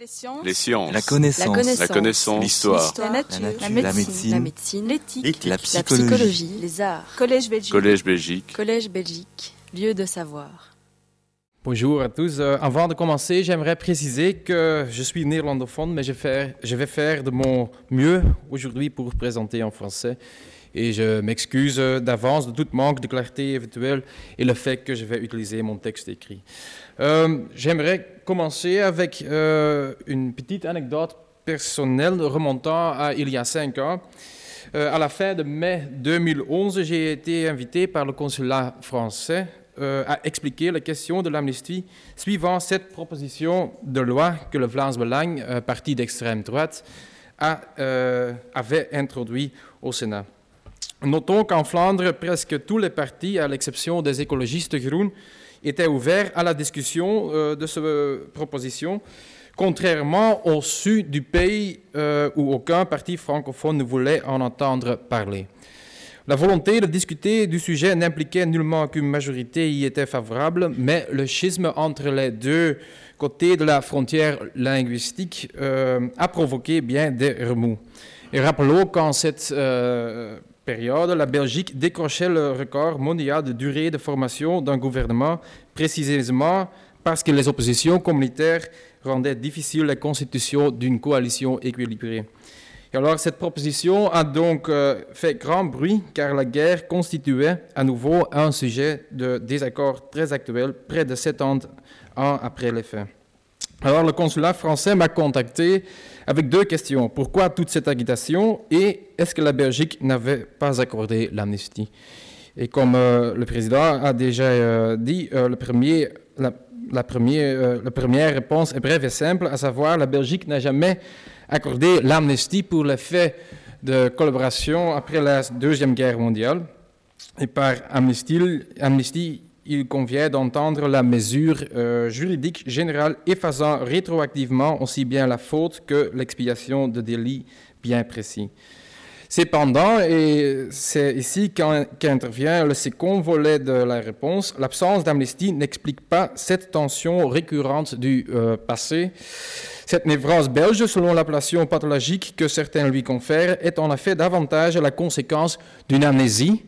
Les sciences. Les sciences. La connaissance. La connaissance. L'histoire. La nature. La La nature. médecine. La médecine, L'éthique. La la psychologie. psychologie, les arts, Collège Belgique. Collège Belgique. Collège Belgique, lieu de savoir. Bonjour à tous. Euh, avant de commencer, j'aimerais préciser que je suis néerlandophone, mais je, fais- je vais faire de mon mieux aujourd'hui pour présenter en français. Et je m'excuse d'avance de tout manque de clarté éventuelle et le fait que je vais utiliser mon texte écrit. Euh, j'aimerais commencer avec euh, une petite anecdote personnelle remontant à il y a cinq ans. Euh, à la fin de mai 2011, j'ai été invité par le consulat français à expliquer la question de l'amnistie suivant cette proposition de loi que le Vlaams Belang, euh, parti d'extrême droite, avait introduit au Sénat. Notons qu'en Flandre, presque tous les partis, à l'exception des écologistes groen, étaient ouverts à la discussion euh, de cette proposition, contrairement au sud du pays euh, où aucun parti francophone ne voulait en entendre parler. La volonté de discuter du sujet n'impliquait nullement qu'une majorité y était favorable, mais le schisme entre les deux côtés de la frontière linguistique euh, a provoqué bien des remous. Et rappelons qu'en cette euh, la Belgique décrochait le record mondial de durée de formation d'un gouvernement, précisément parce que les oppositions communautaires rendaient difficile la constitution d'une coalition équilibrée. Alors, cette proposition a donc euh, fait grand bruit car la guerre constituait à nouveau un sujet de désaccord très actuel, près de sept ans ans après les faits. Alors, le consulat français m'a contacté avec deux questions. Pourquoi toute cette agitation? Et est-ce que la Belgique n'avait pas accordé l'amnistie? Et comme euh, le président a déjà euh, dit, euh, la première réponse est brève et simple, à savoir la Belgique n'a jamais accordé l'amnistie pour les faits de collaboration après la Deuxième Guerre mondiale. Et par amnistie, amnistie il convient d'entendre la mesure euh, juridique générale effaçant rétroactivement aussi bien la faute que l'expiation de délits bien précis. Cependant, et c'est ici qu'intervient le second volet de la réponse, l'absence d'amnistie n'explique pas cette tension récurrente du euh, passé. Cette névrose belge, selon l'appellation pathologique que certains lui confèrent, est en effet davantage la conséquence d'une amnésie,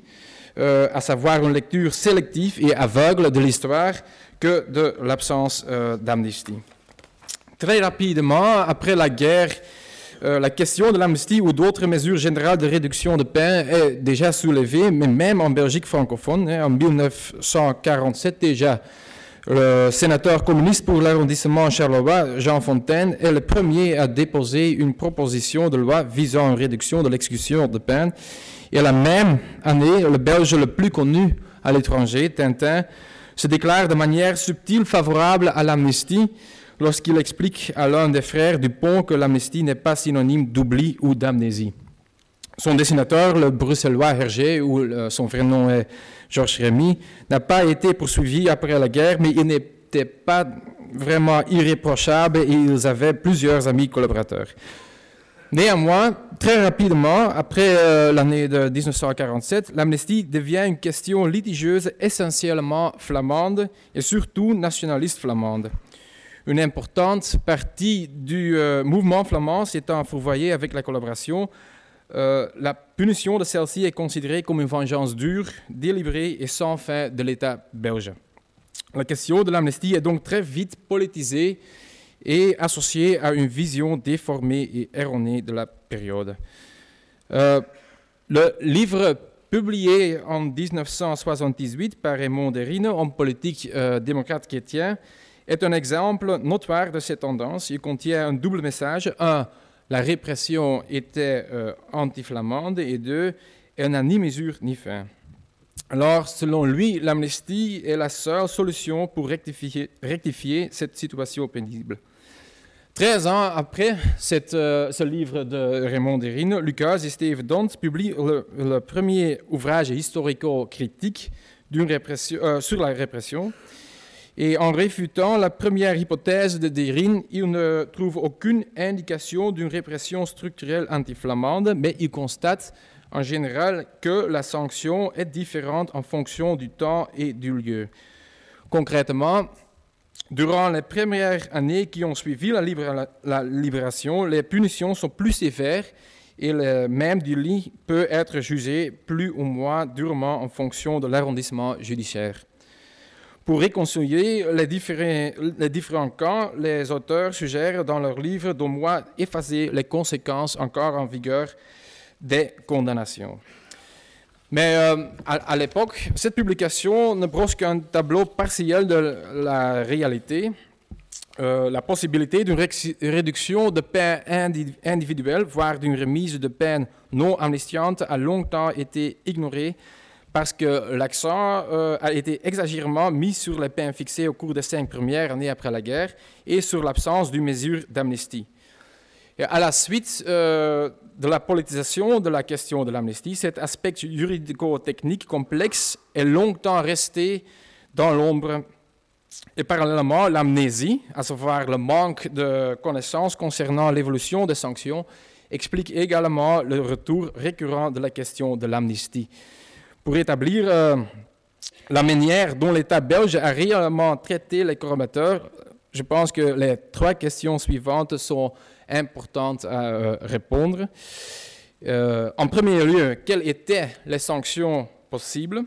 euh, à savoir une lecture sélective et aveugle de l'histoire, que de l'absence euh, d'amnistie. Très rapidement, après la guerre, euh, la question de l'amnistie ou d'autres mesures générales de réduction de peine est déjà soulevée, mais même en Belgique francophone, hein, en 1947 déjà, le sénateur communiste pour l'arrondissement Charleroi, Jean Fontaine, est le premier à déposer une proposition de loi visant une réduction de l'exécution de peine. Et la même année, le Belge le plus connu à l'étranger, Tintin, se déclare de manière subtile favorable à l'amnistie lorsqu'il explique à l'un des frères Dupont que l'amnistie n'est pas synonyme d'oubli ou d'amnésie. Son dessinateur, le bruxellois Hergé, ou euh, son vrai nom est Georges Rémy, n'a pas été poursuivi après la guerre, mais il n'était pas vraiment irréprochable et ils avaient plusieurs amis collaborateurs. Néanmoins, très rapidement, après euh, l'année de 1947, l'amnistie devient une question litigieuse essentiellement flamande et surtout nationaliste flamande. Une importante partie du euh, mouvement flamand s'étant fourvoyée avec la collaboration, euh, la punition de celle-ci est considérée comme une vengeance dure, délibérée et sans fin de l'État belge. La question de l'amnistie est donc très vite politisée et associée à une vision déformée et erronée de la période. Euh, le livre publié en 1978 par Raymond Derrine, homme politique euh, démocrate chrétien, est un exemple notoire de cette tendance. Il contient un double message. Un, la répression était euh, anti-flamande et deux, elle n'a ni mesure ni fin. Alors, selon lui, l'amnistie est la seule solution pour rectifier cette situation pénible. 13 ans après euh, ce livre de Raymond Derrine, Lucas et Steve Dont publient le, premier ouvrage historico-critique euh, sur la répression. Et en réfutant la première hypothèse de Derrine, il ne trouve aucune indication d'une répression structurelle anti-flamande, mais il constate en général que la sanction est différente en fonction du temps et du lieu. Concrètement, Durant les premières années qui ont suivi la, libération, les punitions sont plus sévères et le même délit peut être jugé plus ou moins durement en fonction de l'arrondissement judiciaire. Pour réconcilier les différents, les différents cas, les auteurs suggèrent dans leur livre d'au moins effacer les conséquences encore en vigueur des condamnations. Mais euh, à, l'époque, cette publication ne brosse qu'un tableau partiel de la réalité. Euh, la possibilité d'une réduction de peine individuelle, voire d'une remise de peine non amnistiante, a longtemps été ignorée parce que l'accent euh, a été exagérément mis sur les peines fixées au cours des cinq premières années après la guerre et sur l'absence d'une mesure d'amnistie. À la suite euh, de la politisation de la question de l'amnistie, cet aspect juridico-technique complexe est longtemps resté dans l'ombre. Et parallèlement, l'amnésie, à savoir le manque de connaissances concernant l'évolution des sanctions, explique également le retour récurrent de la question de l'amnistie. Pour établir euh, la manière dont l'État belge a réellement traité les corroborateurs, je pense que les trois questions suivantes sont importantes à euh, répondre. Euh, en premier lieu, quelles étaient les sanctions possibles?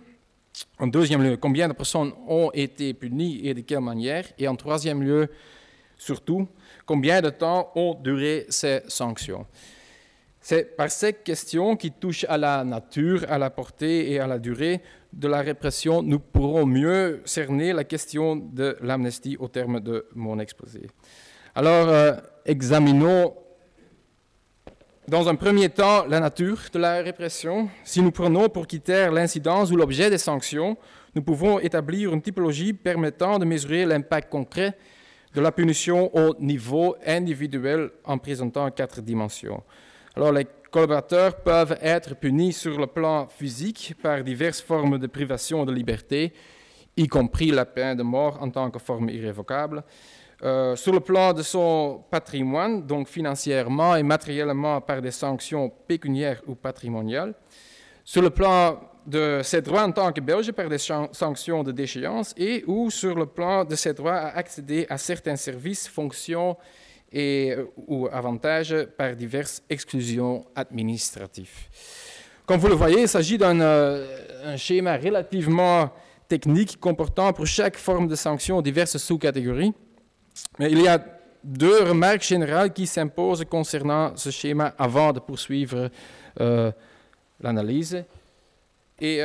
En deuxième lieu, combien de personnes ont été punies et de quelle manière? Et en troisième lieu, surtout, combien de temps ont duré ces sanctions? C'est par ces questions qui touchent à la nature, à la portée et à la durée de la répression, nous pourrons mieux cerner la question de l'amnistie au terme de mon exposé. Alors, euh, examinons dans un premier temps la nature de la répression. Si nous prenons pour critère l'incidence ou l'objet des sanctions, nous pouvons établir une typologie permettant de mesurer l'impact concret de la punition au niveau individuel en présentant quatre dimensions. Alors, les collaborateurs peuvent être punis sur le plan physique par diverses formes de privation de liberté, y compris la peine de mort en tant que forme irrévocable. Euh, sur le plan de son patrimoine, donc financièrement et matériellement par des sanctions pécuniaires ou patrimoniales. Sur le plan de ses droits en tant que Belge par des sanctions de déchéance et ou sur le plan de ses droits à accéder à certains services, fonctions et, euh, ou avantages par diverses exclusions administratives. Comme vous le voyez, il s'agit d'un euh, schéma relativement technique comportant pour chaque forme de sanction diverses sous-catégories. Mais il y a deux remarques générales qui s'imposent concernant ce schéma avant de poursuivre euh, l'analyse. Et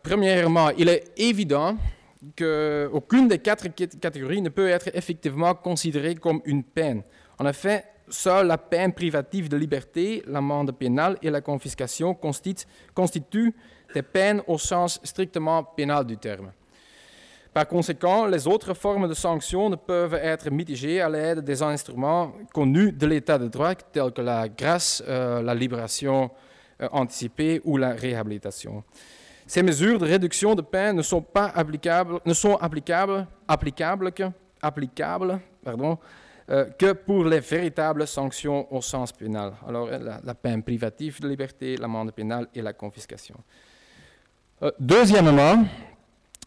premièrement, il est évident qu'aucune des quatre catégories ne peut être effectivement considérée comme une peine. En effet, seule la peine privative de liberté, l'amende pénale et la confiscation constituent, des peines au sens strictement pénal du terme. Par conséquent, les autres formes de sanctions ne peuvent être mitigées à l'aide des instruments connus de l'état de droit, tels que la grâce, euh, la libération euh, anticipée ou la réhabilitation. Ces mesures de réduction de peine ne sont pas applicables, ne sont applicables, applicables euh, que pour les véritables sanctions au sens pénal. Alors, la, peine privative de liberté, l'amende pénale et la confiscation. Deuxièmement,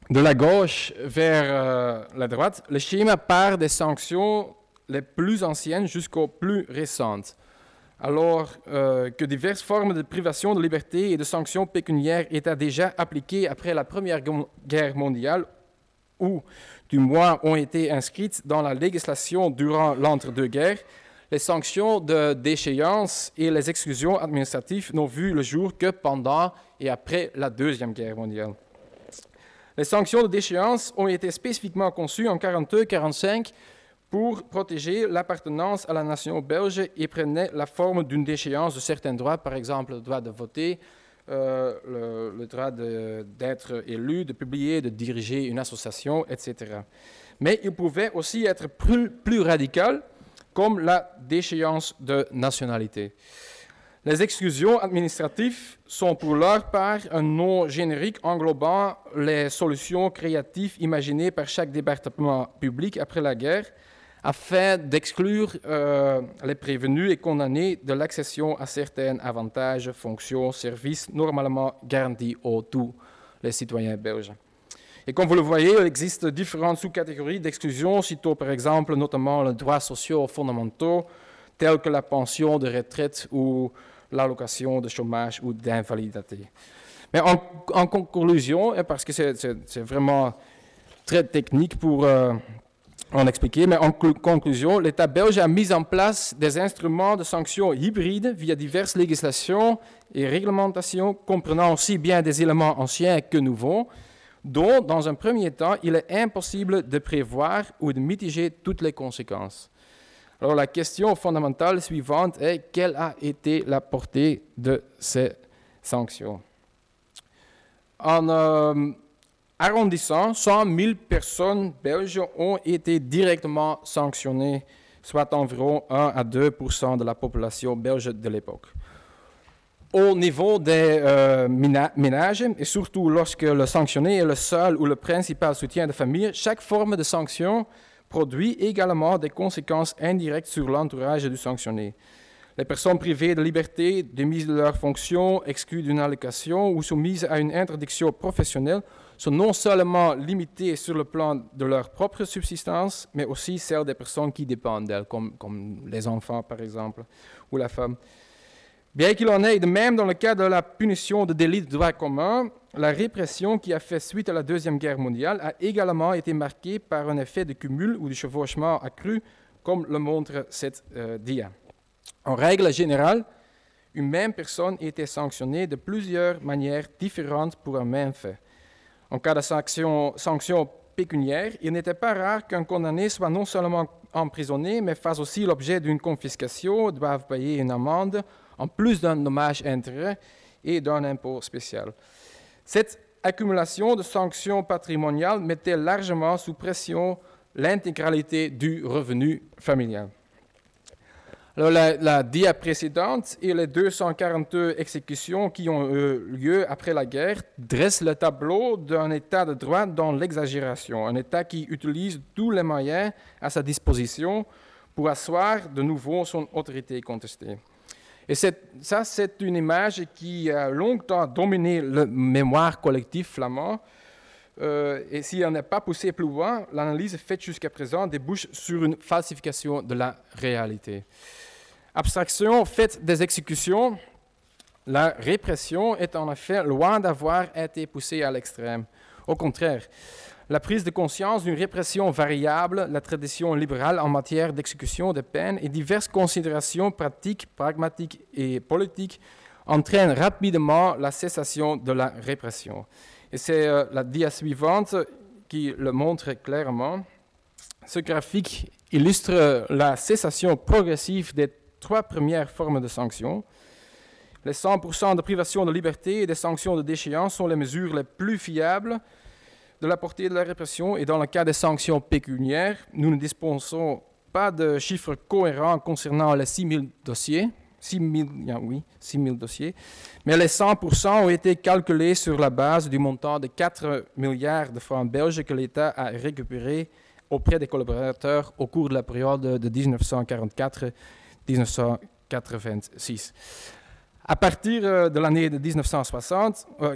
de la gauche vers euh, la droite, le schéma part des sanctions les plus anciennes jusqu'aux plus récentes alors euh, que diverses formes de privation de liberté et de sanctions pécuniaires étaient déjà appliquées après la Première Guerre mondiale, ou du moins ont été inscrites dans la législation durant l'entre-deux-guerres, les sanctions de déchéance et les exclusions administratives n'ont vu le jour que pendant et après la Deuxième Guerre mondiale. Les sanctions de déchéance ont été spécifiquement conçues en 1942-1945 pour protéger l'appartenance à la nation belge et prenait la forme d'une déchéance de certains droits, par exemple le droit de voter, euh, le, droit d'être élu, de publier, de diriger une association, etc. Mais il pouvait aussi être plus, plus comme la déchéance de nationalité. Les exclusions administratives sont pour leur part un nom générique englobant les solutions créatives imaginées par chaque département public après la guerre afin d'exclure euh, les prévenus et condamnés de l'accession à certains avantages, fonctions, services normalement garantis aux tous les citoyens belges. Et comme vous le voyez, il existe différentes sous-catégories d'exclusion, citons par exemple notamment les droits sociaux fondamentaux, tels que la pension de retraite ou l'allocation de chômage ou d'invalidité. Mais en, conclusion, parce que c'est vraiment très technique pour euh, en expliquer, mais en conclusion, l'État belge a mis en place des instruments de sanctions hybrides via diverses législations et réglementations comprenant aussi bien des éléments anciens que nouveaux, dont, dans un premier temps, il est impossible de prévoir ou de mitiger toutes les conséquences. Alors la question fondamentale suivante est quelle a été la portée de ces sanctions? En euh, arrondissant, 100 000 personnes belges ont été directement sanctionnées, soit environ 1 à 2% de la population belge de l'époque. Au niveau des euh, ménages, et surtout lorsque le sanctionné est le seul ou le principal soutien de famille, chaque forme de sanction produit également des conséquences indirectes sur l'entourage du sanctionné. Les personnes privées de liberté, démises de leurs fonctions, exclues d'une allocation ou soumises à une interdiction professionnelle sont non seulement limitées sur le plan de leur propre subsistance, mais aussi celle des personnes qui dépendent d'elles, comme, comme les enfants par exemple, ou la femme. Bien qu'il en ait de même dans le cas de la punition de délits de droit commun, la répression qui a fait suite à la Deuxième Guerre mondiale a également été marquée par un effet de cumul ou de chevauchement accru, comme le montre cette euh, dia. En règle générale, une même personne était sanctionnée de plusieurs manières différentes pour un même fait. En cas de sanction, sanction pécuniaire, il n'était pas rare qu'un condamné soit non seulement emprisonné, mais fasse aussi l'objet d'une confiscation, doive payer une amende, en plus d'un dommage intérêt et d'un impôt spécial. Cette accumulation de sanctions patrimoniales mettait largement sous pression l'intégralité du revenu familial. Alors, la, dia précédente et les 242 exécutions qui ont eu lieu après la guerre dressent le tableau d'un État de droit dans l'exagération, un État qui utilise tous les moyens à sa disposition pour asseoir de nouveau son autorité contestée. Et ça, c'est une image qui a longtemps dominé le mémoire collectif flamand. Euh, et si on n'est pas poussé plus loin, l'analyse faite jusqu'à présent débouche sur une falsification de la réalité. Abstraction faite des exécutions, la répression est en effet loin d'avoir été poussée à l'extrême. Au contraire, la prise de conscience d'une répression variable, la tradition libérale en matière d'exécution de peine et diverses considérations pratiques, pragmatiques et politiques entraînent rapidement la cessation de la répression. Et c'est euh, la dia suivante qui le montre clairement. Ce graphique illustre la cessation progressive des trois premières formes de sanctions. Les 100% de privation de liberté et des sanctions de déchéance sont les mesures les plus fiables de la portée de la répression et dans le cas des sanctions pécuniaires, nous ne disposons pas de chiffres cohérents concernant les 6 000 dossiers. 6 000, oui, 6 000 dossiers, mais les 100% ont été calculés sur la base du montant de 4 milliards de francs belges que l'État a récupéré auprès des collaborateurs au cours de la période de 1944-1986. À partir euh, de l'année de 1960, euh,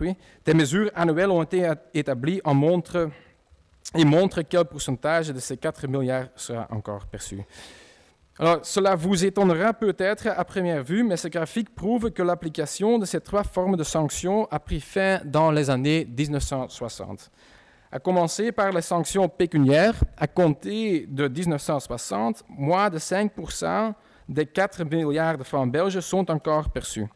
oui, des mesures annuelles ont été établies en montre, et montrent quel pourcentage de ces 4 milliards sera encore perçu. Alors, cela vous étonnera peut-être à première vue, mais ce graphique prouve que l'application de ces trois formes de sanctions a pris fin dans les années 1960. À commencer par les sanctions pécuniaires, à compter de 1960, moins de 5 des 4 milliards de francs belges sont encore perçus.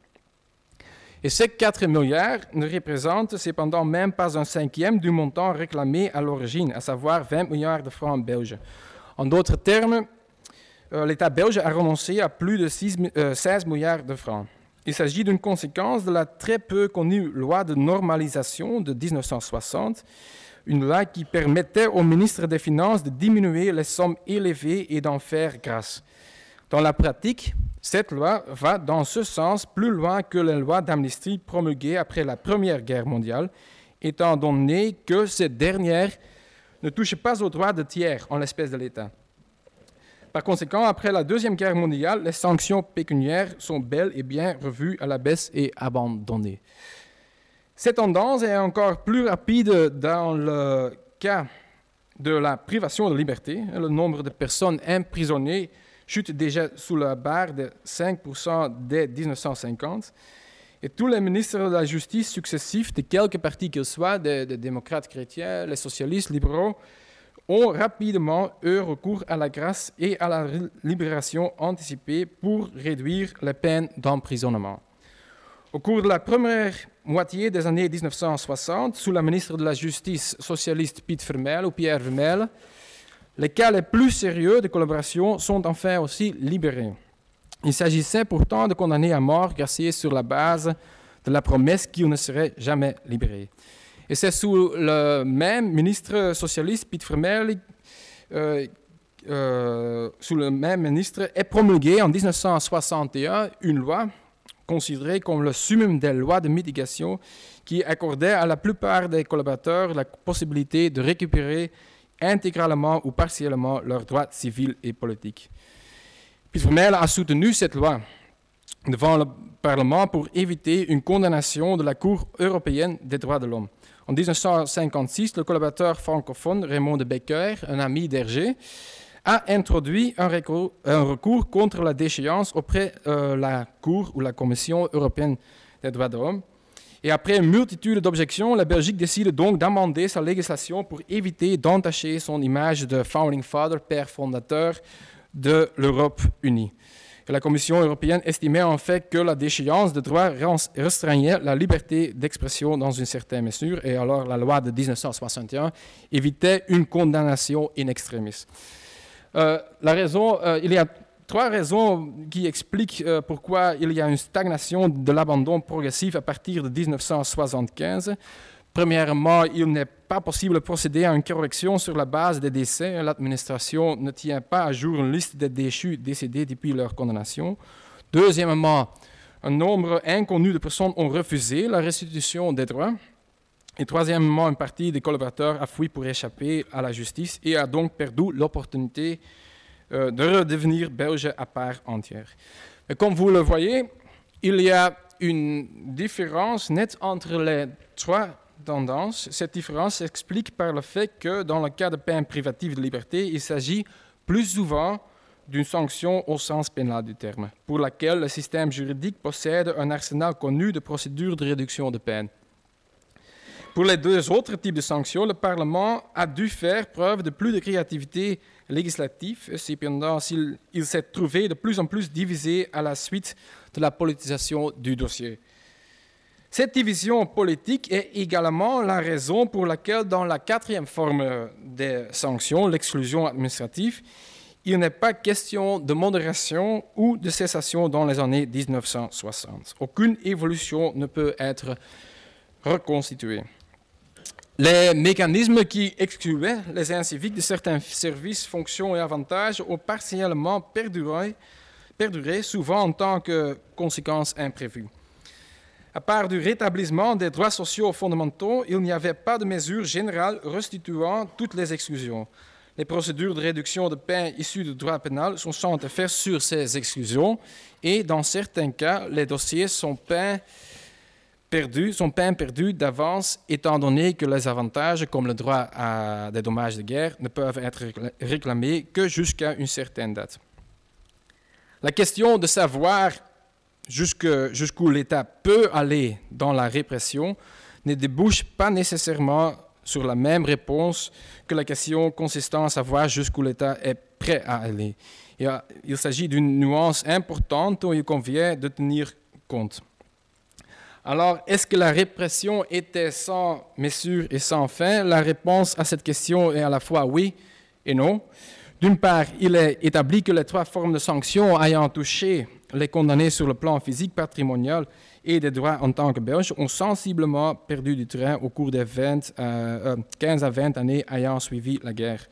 Et ces 4 milliards ne représentent cependant même pas un cinquième du montant réclamé à l'origine, à savoir 20 milliards de francs belges. En d'autres termes, euh, l'État belge a renoncé à plus de 16 euh, milliards de francs. Il s'agit d'une conséquence de la très peu connue loi de normalisation de 1960, une loi qui permettait au ministre des Finances de diminuer les sommes élevées et d'en faire grâce. Dans la pratique, cette loi va dans ce sens plus loin que les lois d'amnistie promulguées après la Première Guerre mondiale, étant donné que ces dernières ne touchent pas aux droits de tiers en l'espèce de l'État. Par conséquent, après la Deuxième Guerre mondiale, les sanctions pécuniaires sont bel et bien revues à la baisse et abandonnées. Cette tendance est encore plus rapide dans le cas de la privation de liberté. Le nombre de personnes emprisonnées chute déjà sous la barre de 5% dès 1950. Et tous les ministres de la Justice successifs, de quelque parti qu'ils soient, des, démocrates chrétiens, les socialistes, libéraux, ont rapidement eu recours à la grâce et à la libération anticipée pour réduire les peines d'emprisonnement. Au cours de la première moitié des années 1960, sous la ministre de la Justice socialiste Piet Vermeil ou Pierre Vermeil, les cas les plus sérieux de collaboration sont enfin aussi libérés. Il s'agissait pourtant de condamnés à mort graciés sur la base de la promesse qu'ils ne seraient jamais libérés. Et c'est sous le même ministre socialiste, Piet Vermeil, euh, euh, sous le même ministre, est promulguée en 1961 une loi considéré comme le summum des lois de mitigation qui accordait à la plupart des collaborateurs la possibilité de récupérer intégralement ou partiellement leurs droits civils et politiques. Puis a soutenu cette loi devant le Parlement pour éviter une condamnation de la Cour européenne des droits de l'homme. En 1956, le collaborateur francophone Raymond de Becker, un ami d'Hergé, a introduit un recours, contre la déchéance auprès de euh, la Cour ou la Commission européenne des droits de l'homme. Et après une multitude d'objections, la Belgique décide donc d'amender sa législation pour éviter d'entacher son image de founding father, père fondateur de l'Europe unie. la Commission européenne estimait en fait que la déchéance de droit restreignait la liberté d'expression dans une certaine mesure, et alors la loi de 1961 évitait une condamnation in extremis. Euh, la raison, euh, il y a trois raisons qui expliquent euh, pourquoi il y a une stagnation de l'abandon progressif à partir de 1975. Premièrement, il n'est pas possible de procéder à une correction sur la base des décès. L'administration ne tient pas à jour une liste des déchus décédés depuis leur condamnation. Deuxièmement, un nombre inconnu de personnes ont refusé la restitution des droits. Et troisièmement, une partie des collaborateurs a fui pour échapper à la justice et a donc perdu l'opportunité euh, de redevenir belge à part entière. Comme vous le voyez, il y a une différence nette entre les trois tendances. Cette différence s'explique par le fait que dans le cas de peine privative de liberté, il s'agit plus souvent d'une sanction au sens pénal du terme, pour laquelle le système juridique possède un arsenal connu de procédures de réduction de peine. Pour les deux autres types de sanctions, le Parlement a dû faire preuve de plus de créativité législative. Cependant, il, s'est trouvé de plus en plus divisé à la suite de la politisation du dossier. Cette division politique est également la raison pour laquelle, dans la quatrième forme des sanctions, l'exclusion administrative, il n'est pas question de modération ou de cessation dans les années 1960. Aucune évolution ne peut être reconstituée. Les mécanismes qui excluaient les inciviques de certains services, fonctions et avantages ont partiellement perduré, perduré, souvent en tant que conséquence imprévue. À part du rétablissement des droits sociaux fondamentaux, il n'y avait pas de mesure générale restituant toutes les exclusions. Les procédures de réduction de peine issues du droit pénal sont sans effet sur ces exclusions et dans certains cas, les dossiers sont peints perdus, sont peines perdues d'avance, étant donné que les avantages, comme le droit à des dommages de guerre, ne peuvent être réclamés que jusqu'à une certaine date. La question de savoir jusqu'où l'État peut aller dans la répression ne débouche pas nécessairement sur la même réponse que la question consistant à savoir jusqu'où l'État est prêt à aller. Il s'agit d'une nuance importante dont il convient de tenir compte. Alors, est-ce que la répression était sans mesure et sans fin? La réponse à cette question est à la fois oui et non. D'une part, il est établi que les trois formes de sanctions ayant touché les condamnés sur le plan physique, patrimonial et des droits en tant que Belges ont sensiblement perdu du terrain au cours des 15 euh, euh, à 20 années ayant suivi la guerre,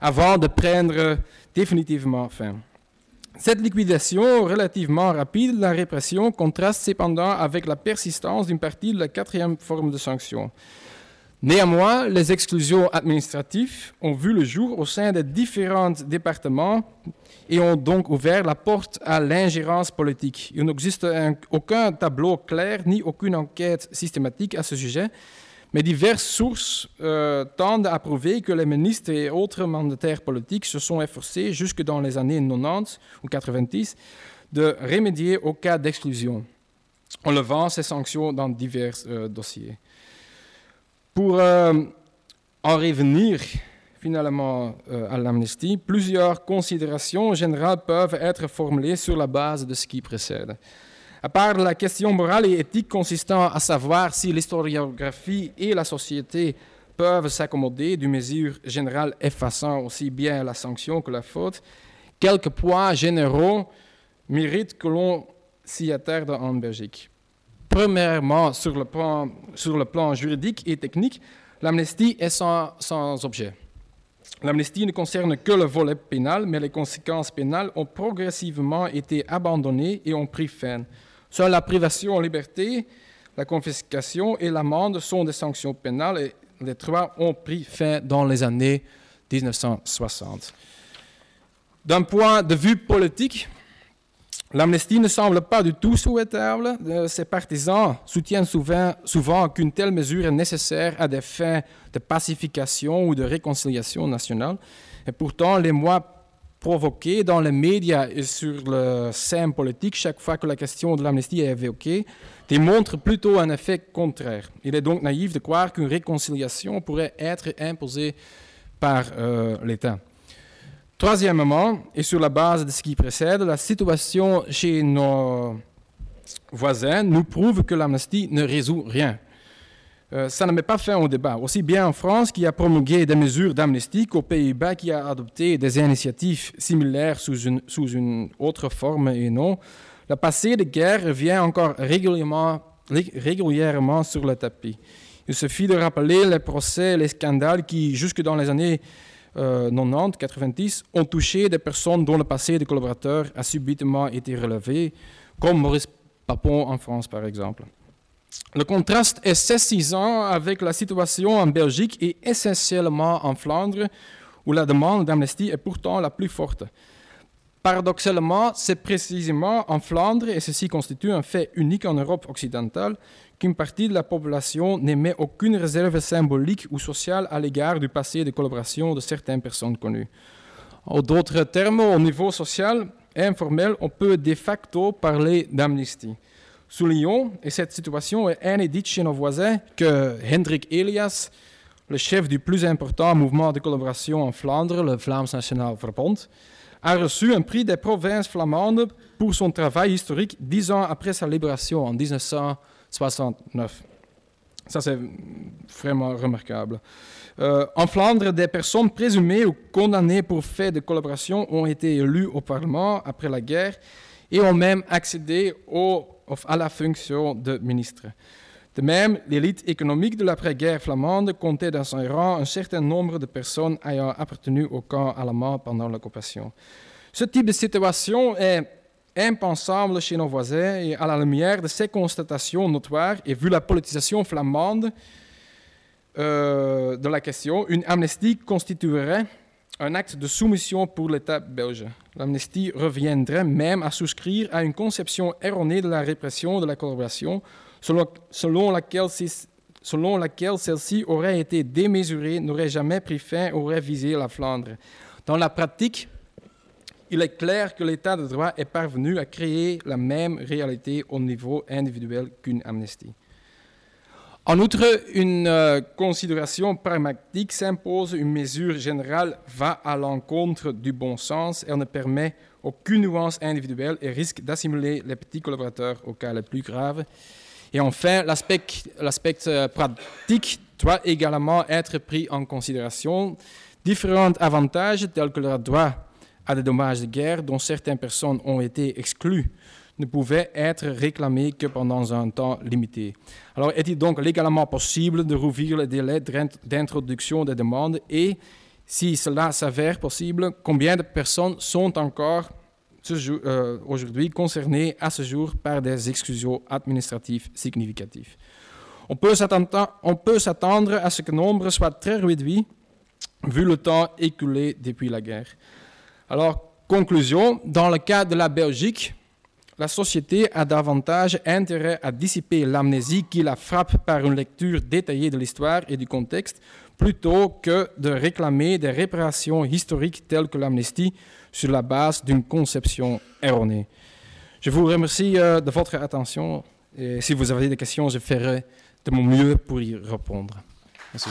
avant de prendre définitivement fin. Cette liquidation relativement rapide de la répression contraste cependant avec la persistance d'une partie de la quatrième forme de sanction. Néanmoins, les exclusions administratives ont vu le jour au sein des différents départements et ont donc ouvert la porte à l'ingérence politique. Il n'existe aucun tableau clair ni aucune enquête systématique à ce sujet, mais diverses sources euh, tendent à prouver que les ministres et autres mandataires politiques se sont efforcés jusque dans les années 90 ou 90 de remédier aux cas d'exclusion en levant ces sanctions dans divers euh, dossiers. Pour euh, en revenir finalement à l'amnistie, plusieurs considérations générales peuvent être formulées sur la base de ce qui précède. À part la question morale et éthique consistant à savoir si l'historiographie et la société peuvent s'accommoder d'une mesure générale effaçant aussi bien la sanction que la faute, quelques points généraux méritent que l'on s'y attarde en Belgique. Premièrement, sur le plan, juridique et technique, l'amnistie est sans, sans objet. L'amnistie ne concerne que le volet pénal, mais les conséquences pénales ont progressivement été abandonnées et ont pris fin. Seule la privation en liberté, la confiscation et l'amende sont des sanctions pénales et les trois ont pris fin dans les années 1960. D'un point de vue politique, L'amnistie ne semble pas du tout souhaitable. Ses partisans soutiennent souvent, souvent qu'une telle mesure est nécessaire à des fins de pacification ou de réconciliation nationale. Et pourtant, les mois provoqués dans les médias et sur le scène politique, chaque fois que la question de l'amnistie est évoquée, démontrent plutôt un effet contraire. Il est donc naïf de croire qu'une réconciliation pourrait être imposée par euh, l'État. Troisièmement, et sur la base de ce qui précède, la situation chez nos voisins nous prouve que l'amnistie ne résout rien. Euh, ça ne met pas fin au débat. Aussi bien en France, qui a promulgué des mesures d'amnistie, qu'aux Pays-Bas, qui a adopté des initiatives similaires sous une, autre forme et non, le passé de guerre revient encore régulièrement, sur le tapis. Il suffit de rappeler les procès, les scandales qui, jusque dans les années 90, 90 ont touché des personnes dont le passé de collaborateur a subitement été relevé, comme Maurice Papon en France par exemple. Le contraste est saisissant avec la situation en Belgique et essentiellement en Flandre, où la demande d'amnistie est pourtant la plus forte. Paradoxalement, c'est précisément en Flandre, et ceci constitue un fait unique en Europe occidentale, qu'une partie de la population n'émet aucune réserve symbolique ou sociale à l'égard du passé de collaboration de certaines personnes connues. En d'autres termes, au niveau social et informel, on peut de facto parler d'amnistie. Soulignons, et cette situation est inédite chez nos voisins, que Hendrik Elias, le chef du plus important mouvement de collaboration en Flandre, le Vlaams National Verbond, a reçu un prix des provinces flamandes pour son travail historique dix ans après sa libération en 1900. 69. Ça, c'est vraiment remarquable. Euh, en Flandre, des personnes présumées ou condamnées pour faits de collaboration ont été élues au Parlement après la guerre et ont même accédé au, à la fonction de ministre. De même, l'élite économique de l'après-guerre flamande comptait dans son rang un certain nombre de personnes ayant appartenu au camp allemand pendant l'occupation. Ce type de situation est impensable chez nos voisins et à la lumière de ces constatations notoires et vu la politisation flamande euh, de la question, une amnistie constituerait un acte de soumission pour l'État belge. L'amnistie reviendrait même à souscrire à une conception erronée de la répression de la collaboration, selon, laquelle, laquelle celle-ci aurait été démesurée, n'aurait jamais pris fin, aurait visé la Flandre. Dans la pratique, il est clair que l'État de droit est parvenu à créer la même réalité au niveau individuel qu'une amnistie. En outre, une euh, considération pragmatique s'impose, une mesure générale va à l'encontre du bon sens, elle ne permet aucune nuance individuelle et risque d'assimiler les petits collaborateurs au cas les plus graves. Et enfin, l'aspect euh, pratique doit également être pris en considération. Différents avantages tels que le droit à des dommages de guerre dont certaines personnes ont été exclues ne pouvaient être réclamés que pendant un temps limité. Alors est-il donc légalement possible de rouvrir le délai d'introduction des demandes? Et, si cela s'avère possible, combien de personnes sont encore euh, aujourd'hui concernées à ce jour par des exclusions administratives significatives? On peut s'attendre à ce que le nombre soit très réduit vu le temps écoulé depuis la guerre. Alors, conclusion, dans le cas de la Belgique, la société a davantage intérêt à dissiper l'amnésie qui la frappe par une lecture détaillée de l'histoire et du contexte, plutôt que de réclamer des réparations historiques telles que l'amnistie sur la base d'une conception erronée. Je vous remercie euh, de votre attention et si vous avez des questions, je ferai de mon mieux pour y répondre. Merci.